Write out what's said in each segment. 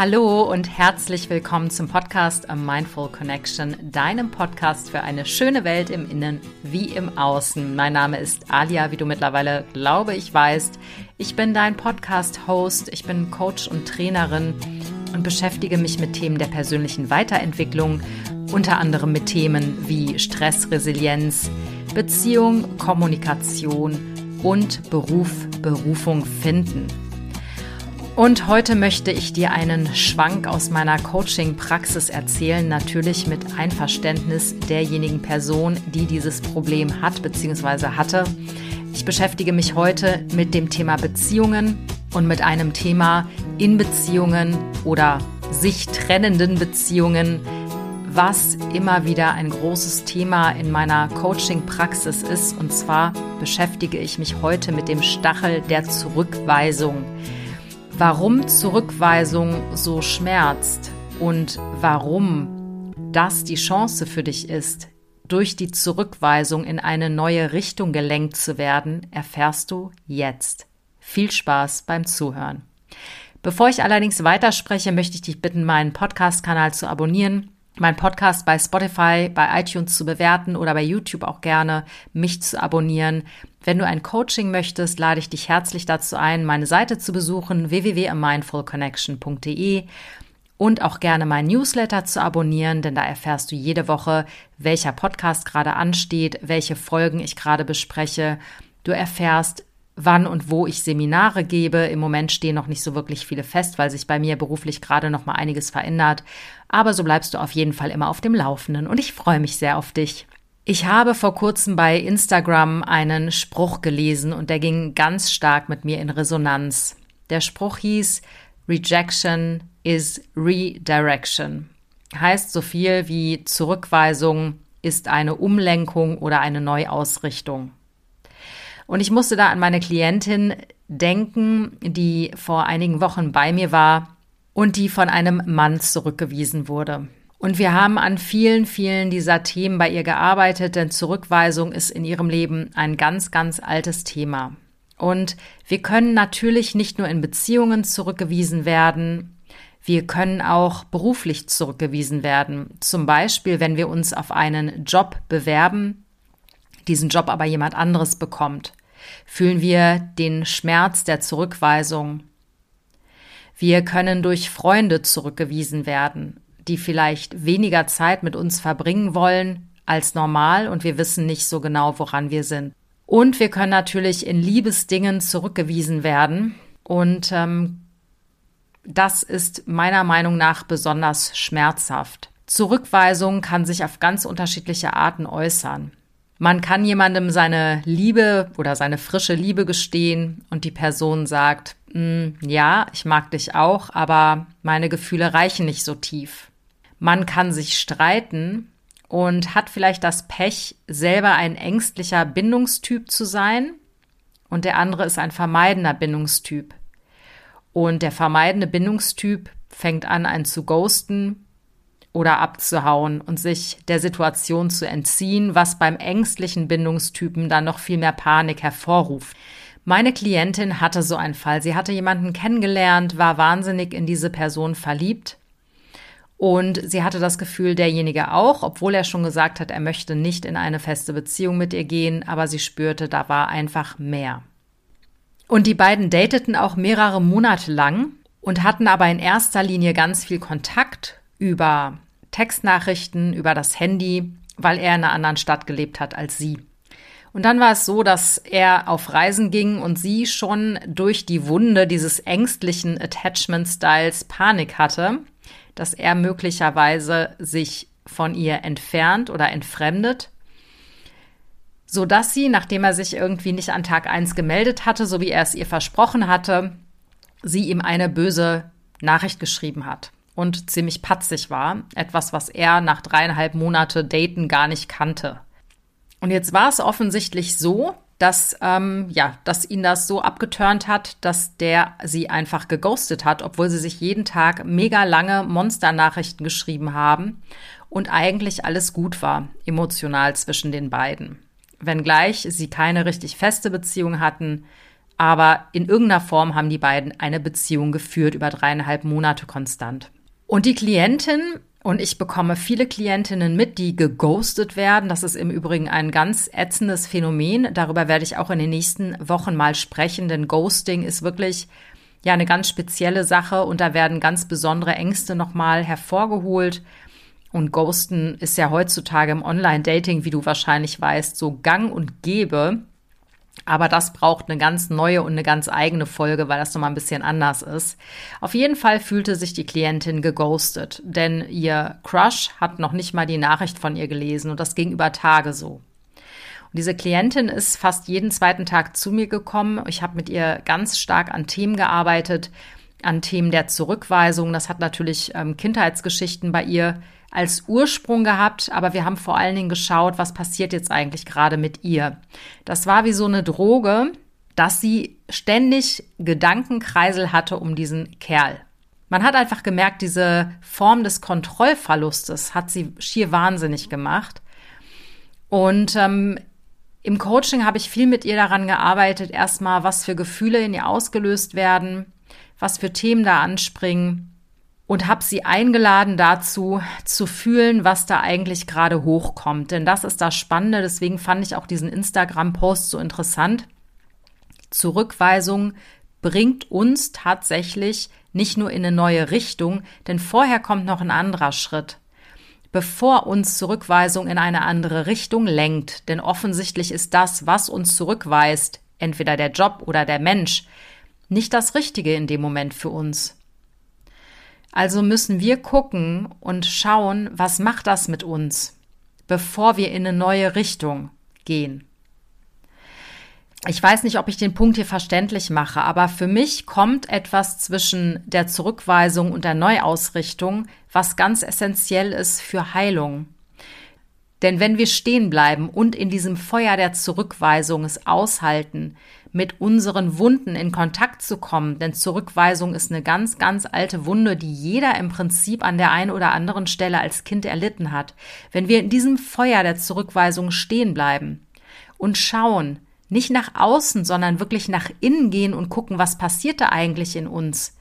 Hallo und herzlich willkommen zum Podcast A Mindful Connection, deinem Podcast für eine schöne Welt im Innen wie im Außen. Mein Name ist Alia, wie du mittlerweile glaube ich weißt. Ich bin dein Podcast-Host, ich bin Coach und Trainerin und beschäftige mich mit Themen der persönlichen Weiterentwicklung, unter anderem mit Themen wie Stressresilienz, Beziehung, Kommunikation und Beruf, Berufung finden. Und heute möchte ich dir einen Schwank aus meiner Coaching-Praxis erzählen, natürlich mit Einverständnis derjenigen Person, die dieses Problem hat bzw. hatte. Ich beschäftige mich heute mit dem Thema Beziehungen und mit einem Thema in Beziehungen oder sich trennenden Beziehungen, was immer wieder ein großes Thema in meiner Coaching-Praxis ist. Und zwar beschäftige ich mich heute mit dem Stachel der Zurückweisung warum Zurückweisung so schmerzt und warum das die Chance für dich ist, durch die Zurückweisung in eine neue Richtung gelenkt zu werden, erfährst du jetzt. Viel Spaß beim Zuhören. Bevor ich allerdings weiterspreche, möchte ich dich bitten, meinen Podcast-Kanal zu abonnieren meinen Podcast bei Spotify, bei iTunes zu bewerten oder bei YouTube auch gerne mich zu abonnieren. Wenn du ein Coaching möchtest, lade ich dich herzlich dazu ein, meine Seite zu besuchen www.mindfulconnection.de und auch gerne mein Newsletter zu abonnieren, denn da erfährst du jede Woche, welcher Podcast gerade ansteht, welche Folgen ich gerade bespreche. Du erfährst, wann und wo ich Seminare gebe. Im Moment stehen noch nicht so wirklich viele fest, weil sich bei mir beruflich gerade noch mal einiges verändert. Aber so bleibst du auf jeden Fall immer auf dem Laufenden und ich freue mich sehr auf dich. Ich habe vor kurzem bei Instagram einen Spruch gelesen und der ging ganz stark mit mir in Resonanz. Der Spruch hieß Rejection is Redirection. Heißt so viel wie Zurückweisung ist eine Umlenkung oder eine Neuausrichtung. Und ich musste da an meine Klientin denken, die vor einigen Wochen bei mir war und die von einem Mann zurückgewiesen wurde. Und wir haben an vielen, vielen dieser Themen bei ihr gearbeitet, denn Zurückweisung ist in ihrem Leben ein ganz, ganz altes Thema. Und wir können natürlich nicht nur in Beziehungen zurückgewiesen werden, wir können auch beruflich zurückgewiesen werden. Zum Beispiel, wenn wir uns auf einen Job bewerben, diesen Job aber jemand anderes bekommt fühlen wir den Schmerz der Zurückweisung. Wir können durch Freunde zurückgewiesen werden, die vielleicht weniger Zeit mit uns verbringen wollen als normal und wir wissen nicht so genau, woran wir sind. Und wir können natürlich in Liebesdingen zurückgewiesen werden und ähm, das ist meiner Meinung nach besonders schmerzhaft. Zurückweisung kann sich auf ganz unterschiedliche Arten äußern. Man kann jemandem seine Liebe oder seine frische Liebe gestehen und die Person sagt, mm, ja, ich mag dich auch, aber meine Gefühle reichen nicht so tief. Man kann sich streiten und hat vielleicht das Pech, selber ein ängstlicher Bindungstyp zu sein und der andere ist ein vermeidender Bindungstyp. Und der vermeidende Bindungstyp fängt an, einen zu ghosten oder abzuhauen und sich der Situation zu entziehen, was beim ängstlichen Bindungstypen dann noch viel mehr Panik hervorruft. Meine Klientin hatte so einen Fall. Sie hatte jemanden kennengelernt, war wahnsinnig in diese Person verliebt und sie hatte das Gefühl, derjenige auch, obwohl er schon gesagt hat, er möchte nicht in eine feste Beziehung mit ihr gehen, aber sie spürte, da war einfach mehr. Und die beiden dateten auch mehrere Monate lang und hatten aber in erster Linie ganz viel Kontakt über Textnachrichten, über das Handy, weil er in einer anderen Stadt gelebt hat als sie. Und dann war es so, dass er auf Reisen ging und sie schon durch die Wunde dieses ängstlichen Attachment-Styles Panik hatte, dass er möglicherweise sich von ihr entfernt oder entfremdet, so dass sie, nachdem er sich irgendwie nicht an Tag eins gemeldet hatte, so wie er es ihr versprochen hatte, sie ihm eine böse Nachricht geschrieben hat und ziemlich patzig war. Etwas, was er nach dreieinhalb Monate Daten gar nicht kannte. Und jetzt war es offensichtlich so, dass, ähm, ja, dass ihn das so abgeturnt hat, dass der sie einfach geghostet hat, obwohl sie sich jeden Tag mega lange Monsternachrichten geschrieben haben und eigentlich alles gut war, emotional zwischen den beiden. Wenngleich sie keine richtig feste Beziehung hatten, aber in irgendeiner Form haben die beiden eine Beziehung geführt über dreieinhalb Monate konstant. Und die Klientin und ich bekomme viele Klientinnen mit, die geghostet werden. Das ist im Übrigen ein ganz ätzendes Phänomen. Darüber werde ich auch in den nächsten Wochen mal sprechen, denn Ghosting ist wirklich ja eine ganz spezielle Sache und da werden ganz besondere Ängste nochmal hervorgeholt. Und Ghosten ist ja heutzutage im Online-Dating, wie du wahrscheinlich weißt, so gang und gäbe. Aber das braucht eine ganz neue und eine ganz eigene Folge, weil das nochmal ein bisschen anders ist. Auf jeden Fall fühlte sich die Klientin geghostet, denn ihr Crush hat noch nicht mal die Nachricht von ihr gelesen und das ging über Tage so. Und diese Klientin ist fast jeden zweiten Tag zu mir gekommen. Ich habe mit ihr ganz stark an Themen gearbeitet, an Themen der Zurückweisung. Das hat natürlich ähm, Kindheitsgeschichten bei ihr als Ursprung gehabt, aber wir haben vor allen Dingen geschaut, was passiert jetzt eigentlich gerade mit ihr. Das war wie so eine Droge, dass sie ständig Gedankenkreisel hatte um diesen Kerl. Man hat einfach gemerkt, diese Form des Kontrollverlustes hat sie schier wahnsinnig gemacht. Und ähm, im Coaching habe ich viel mit ihr daran gearbeitet, erstmal, was für Gefühle in ihr ausgelöst werden, was für Themen da anspringen und habe sie eingeladen dazu zu fühlen, was da eigentlich gerade hochkommt. Denn das ist das Spannende. Deswegen fand ich auch diesen Instagram-Post so interessant. Zurückweisung bringt uns tatsächlich nicht nur in eine neue Richtung, denn vorher kommt noch ein anderer Schritt. Bevor uns Zurückweisung in eine andere Richtung lenkt, denn offensichtlich ist das, was uns zurückweist, entweder der Job oder der Mensch, nicht das Richtige in dem Moment für uns. Also müssen wir gucken und schauen, was macht das mit uns, bevor wir in eine neue Richtung gehen. Ich weiß nicht, ob ich den Punkt hier verständlich mache, aber für mich kommt etwas zwischen der Zurückweisung und der Neuausrichtung, was ganz essentiell ist für Heilung. Denn wenn wir stehen bleiben und in diesem Feuer der Zurückweisung es aushalten, mit unseren Wunden in Kontakt zu kommen, denn Zurückweisung ist eine ganz, ganz alte Wunde, die jeder im Prinzip an der einen oder anderen Stelle als Kind erlitten hat. Wenn wir in diesem Feuer der Zurückweisung stehen bleiben und schauen, nicht nach außen, sondern wirklich nach innen gehen und gucken, was passiert da eigentlich in uns?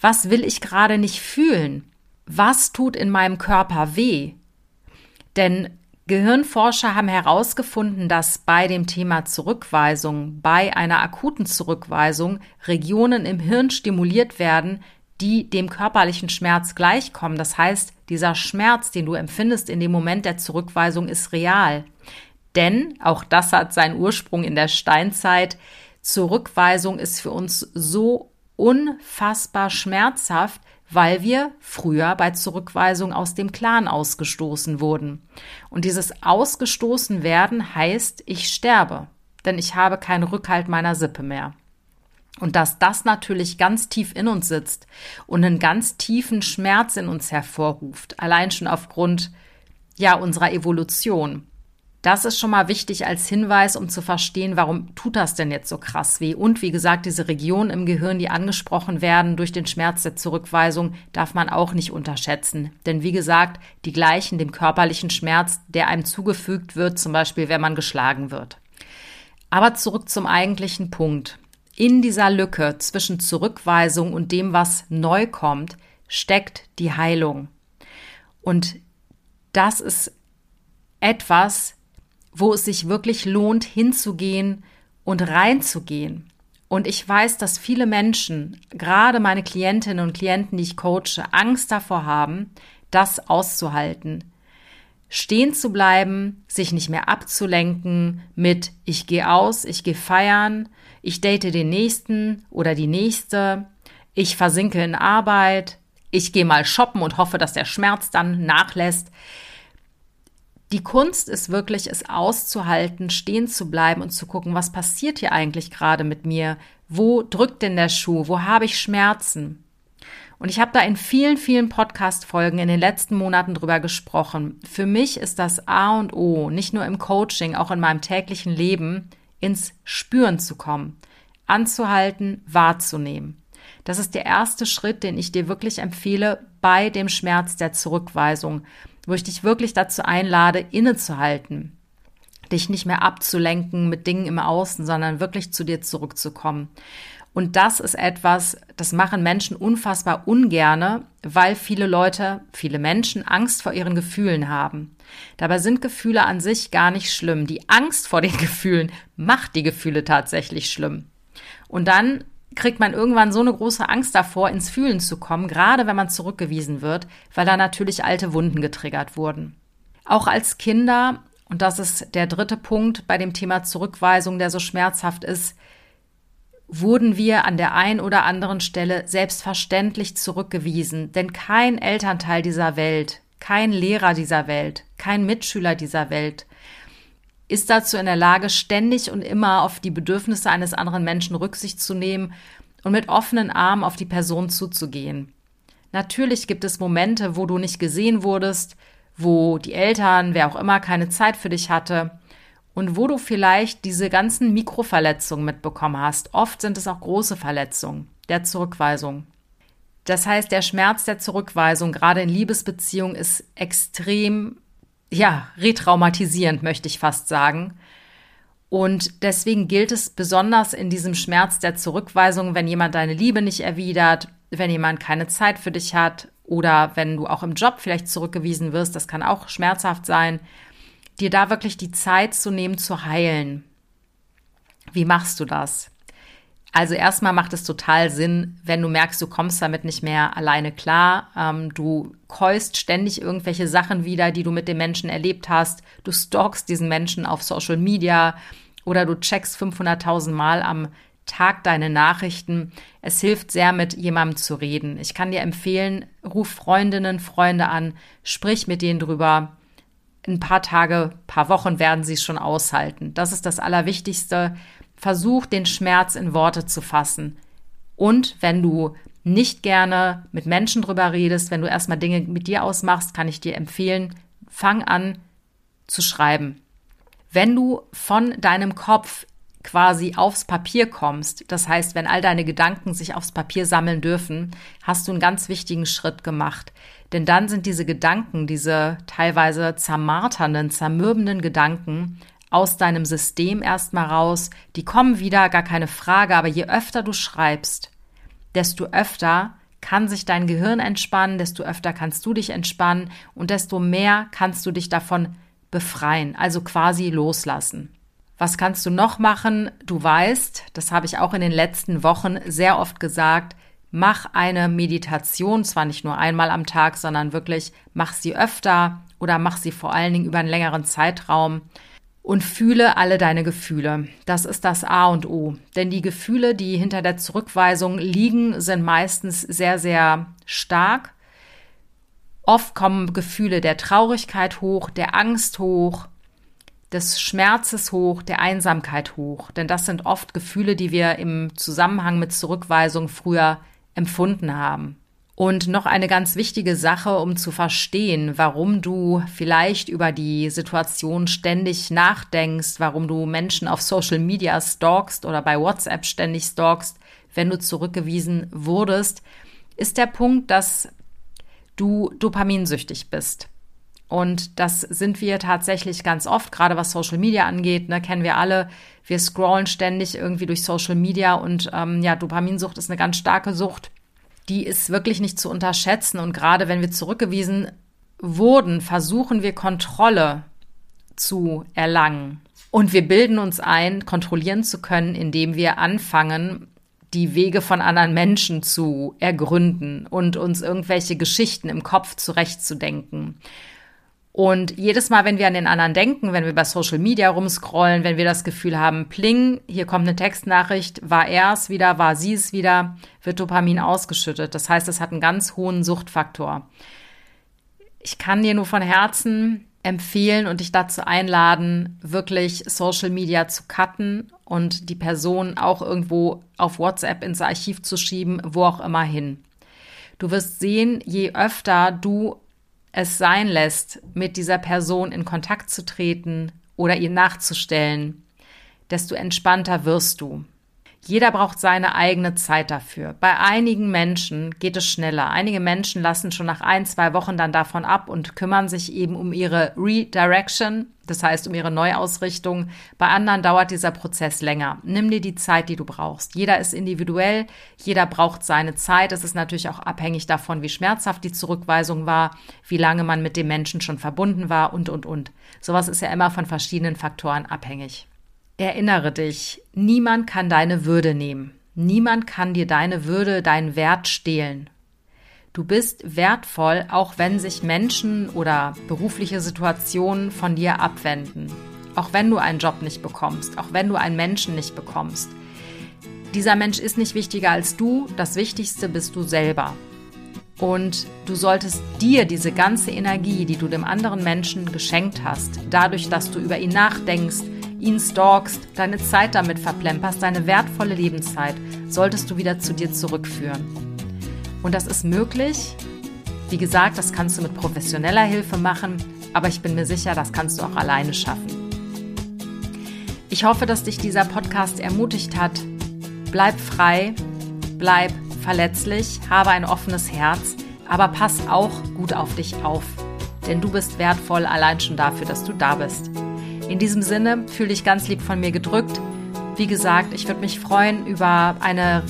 Was will ich gerade nicht fühlen? Was tut in meinem Körper weh? Denn Gehirnforscher haben herausgefunden, dass bei dem Thema Zurückweisung, bei einer akuten Zurückweisung Regionen im Hirn stimuliert werden, die dem körperlichen Schmerz gleichkommen. Das heißt, dieser Schmerz, den du empfindest in dem Moment der Zurückweisung, ist real. Denn, auch das hat seinen Ursprung in der Steinzeit, Zurückweisung ist für uns so unfassbar schmerzhaft, weil wir früher bei Zurückweisung aus dem Clan ausgestoßen wurden. Und dieses ausgestoßen werden heißt, ich sterbe, denn ich habe keinen Rückhalt meiner Sippe mehr. Und dass das natürlich ganz tief in uns sitzt und einen ganz tiefen Schmerz in uns hervorruft, allein schon aufgrund ja unserer Evolution. Das ist schon mal wichtig als Hinweis, um zu verstehen, warum tut das denn jetzt so krass weh. Und wie gesagt, diese Regionen im Gehirn, die angesprochen werden durch den Schmerz der Zurückweisung, darf man auch nicht unterschätzen. Denn wie gesagt, die gleichen dem körperlichen Schmerz, der einem zugefügt wird, zum Beispiel wenn man geschlagen wird. Aber zurück zum eigentlichen Punkt. In dieser Lücke zwischen Zurückweisung und dem, was neu kommt, steckt die Heilung. Und das ist etwas, wo es sich wirklich lohnt, hinzugehen und reinzugehen. Und ich weiß, dass viele Menschen, gerade meine Klientinnen und Klienten, die ich coache, Angst davor haben, das auszuhalten. Stehen zu bleiben, sich nicht mehr abzulenken mit ich gehe aus, ich gehe feiern, ich date den nächsten oder die nächste, ich versinke in Arbeit, ich gehe mal shoppen und hoffe, dass der Schmerz dann nachlässt. Die Kunst ist wirklich, es auszuhalten, stehen zu bleiben und zu gucken, was passiert hier eigentlich gerade mit mir? Wo drückt denn der Schuh? Wo habe ich Schmerzen? Und ich habe da in vielen, vielen Podcast-Folgen in den letzten Monaten drüber gesprochen. Für mich ist das A und O, nicht nur im Coaching, auch in meinem täglichen Leben, ins Spüren zu kommen, anzuhalten, wahrzunehmen. Das ist der erste Schritt, den ich dir wirklich empfehle bei dem Schmerz der Zurückweisung wo ich dich wirklich dazu einlade, innezuhalten. dich nicht mehr abzulenken mit Dingen im Außen, sondern wirklich zu dir zurückzukommen. Und das ist etwas, das machen Menschen unfassbar ungerne, weil viele Leute, viele Menschen Angst vor ihren Gefühlen haben. Dabei sind Gefühle an sich gar nicht schlimm. Die Angst vor den Gefühlen macht die Gefühle tatsächlich schlimm. Und dann kriegt man irgendwann so eine große Angst davor, ins Fühlen zu kommen, gerade wenn man zurückgewiesen wird, weil da natürlich alte Wunden getriggert wurden. Auch als Kinder, und das ist der dritte Punkt bei dem Thema Zurückweisung, der so schmerzhaft ist, wurden wir an der einen oder anderen Stelle selbstverständlich zurückgewiesen, denn kein Elternteil dieser Welt, kein Lehrer dieser Welt, kein Mitschüler dieser Welt ist dazu in der Lage, ständig und immer auf die Bedürfnisse eines anderen Menschen Rücksicht zu nehmen und mit offenen Armen auf die Person zuzugehen. Natürlich gibt es Momente, wo du nicht gesehen wurdest, wo die Eltern, wer auch immer, keine Zeit für dich hatte und wo du vielleicht diese ganzen Mikroverletzungen mitbekommen hast. Oft sind es auch große Verletzungen der Zurückweisung. Das heißt, der Schmerz der Zurückweisung, gerade in Liebesbeziehungen, ist extrem, ja, retraumatisierend, möchte ich fast sagen. Und deswegen gilt es besonders in diesem Schmerz der Zurückweisung, wenn jemand deine Liebe nicht erwidert, wenn jemand keine Zeit für dich hat oder wenn du auch im Job vielleicht zurückgewiesen wirst, das kann auch schmerzhaft sein, dir da wirklich die Zeit zu nehmen, zu heilen. Wie machst du das? Also erstmal macht es total Sinn, wenn du merkst, du kommst damit nicht mehr alleine klar. Ähm, du keust ständig irgendwelche Sachen wieder, die du mit dem Menschen erlebt hast. Du stalkst diesen Menschen auf Social Media oder du checkst 500.000 Mal am Tag deine Nachrichten. Es hilft sehr, mit jemandem zu reden. Ich kann dir empfehlen, ruf Freundinnen, Freunde an, sprich mit denen drüber ein paar Tage, paar Wochen werden sie es schon aushalten. Das ist das Allerwichtigste. Versuch den Schmerz in Worte zu fassen. Und wenn du nicht gerne mit Menschen drüber redest, wenn du erstmal Dinge mit dir ausmachst, kann ich dir empfehlen, fang an zu schreiben. Wenn du von deinem Kopf quasi aufs Papier kommst, das heißt, wenn all deine Gedanken sich aufs Papier sammeln dürfen, hast du einen ganz wichtigen Schritt gemacht. Denn dann sind diese Gedanken, diese teilweise zermarternden, zermürbenden Gedanken aus deinem System erstmal raus. Die kommen wieder, gar keine Frage, aber je öfter du schreibst, desto öfter kann sich dein Gehirn entspannen, desto öfter kannst du dich entspannen und desto mehr kannst du dich davon befreien, also quasi loslassen. Was kannst du noch machen? Du weißt, das habe ich auch in den letzten Wochen sehr oft gesagt, mach eine Meditation, zwar nicht nur einmal am Tag, sondern wirklich mach sie öfter oder mach sie vor allen Dingen über einen längeren Zeitraum und fühle alle deine Gefühle. Das ist das A und O. Denn die Gefühle, die hinter der Zurückweisung liegen, sind meistens sehr, sehr stark. Oft kommen Gefühle der Traurigkeit hoch, der Angst hoch, des Schmerzes hoch, der Einsamkeit hoch. Denn das sind oft Gefühle, die wir im Zusammenhang mit Zurückweisung früher empfunden haben. Und noch eine ganz wichtige Sache, um zu verstehen, warum du vielleicht über die Situation ständig nachdenkst, warum du Menschen auf Social Media stalkst oder bei WhatsApp ständig stalkst, wenn du zurückgewiesen wurdest, ist der Punkt, dass du dopaminsüchtig bist. Und das sind wir tatsächlich ganz oft, gerade was Social Media angeht, ne, kennen wir alle. Wir scrollen ständig irgendwie durch Social Media und ähm, ja, Dopaminsucht ist eine ganz starke Sucht. Die ist wirklich nicht zu unterschätzen. Und gerade wenn wir zurückgewiesen wurden, versuchen wir Kontrolle zu erlangen. Und wir bilden uns ein, kontrollieren zu können, indem wir anfangen, die Wege von anderen Menschen zu ergründen und uns irgendwelche Geschichten im Kopf zurechtzudenken. Und jedes Mal, wenn wir an den anderen denken, wenn wir bei Social Media rumscrollen, wenn wir das Gefühl haben, pling, hier kommt eine Textnachricht, war er es wieder, war sie es wieder, wird Dopamin ausgeschüttet. Das heißt, es hat einen ganz hohen Suchtfaktor. Ich kann dir nur von Herzen empfehlen und dich dazu einladen, wirklich Social Media zu cutten und die Person auch irgendwo auf WhatsApp ins Archiv zu schieben, wo auch immer hin. Du wirst sehen, je öfter du es sein lässt, mit dieser Person in Kontakt zu treten oder ihr nachzustellen, desto entspannter wirst du. Jeder braucht seine eigene Zeit dafür. Bei einigen Menschen geht es schneller. Einige Menschen lassen schon nach ein, zwei Wochen dann davon ab und kümmern sich eben um ihre Redirection, das heißt um ihre Neuausrichtung. Bei anderen dauert dieser Prozess länger. Nimm dir die Zeit, die du brauchst. Jeder ist individuell, jeder braucht seine Zeit. Es ist natürlich auch abhängig davon, wie schmerzhaft die Zurückweisung war, wie lange man mit dem Menschen schon verbunden war und, und, und. Sowas ist ja immer von verschiedenen Faktoren abhängig. Erinnere dich, niemand kann deine Würde nehmen. Niemand kann dir deine Würde, deinen Wert stehlen. Du bist wertvoll, auch wenn sich Menschen oder berufliche Situationen von dir abwenden. Auch wenn du einen Job nicht bekommst, auch wenn du einen Menschen nicht bekommst. Dieser Mensch ist nicht wichtiger als du, das Wichtigste bist du selber. Und du solltest dir diese ganze Energie, die du dem anderen Menschen geschenkt hast, dadurch, dass du über ihn nachdenkst, ihn stalkst, deine Zeit damit verplemperst, deine wertvolle Lebenszeit, solltest du wieder zu dir zurückführen. Und das ist möglich. Wie gesagt, das kannst du mit professioneller Hilfe machen, aber ich bin mir sicher, das kannst du auch alleine schaffen. Ich hoffe, dass dich dieser Podcast ermutigt hat. Bleib frei, bleib verletzlich, habe ein offenes Herz, aber pass auch gut auf dich auf. Denn du bist wertvoll allein schon dafür, dass du da bist. In diesem Sinne, fühle dich ganz lieb von mir gedrückt. Wie gesagt, ich würde mich freuen über eine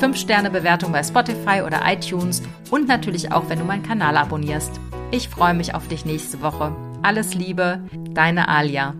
5-Sterne-Bewertung bei Spotify oder iTunes und natürlich auch, wenn du meinen Kanal abonnierst. Ich freue mich auf dich nächste Woche. Alles Liebe, deine Alia.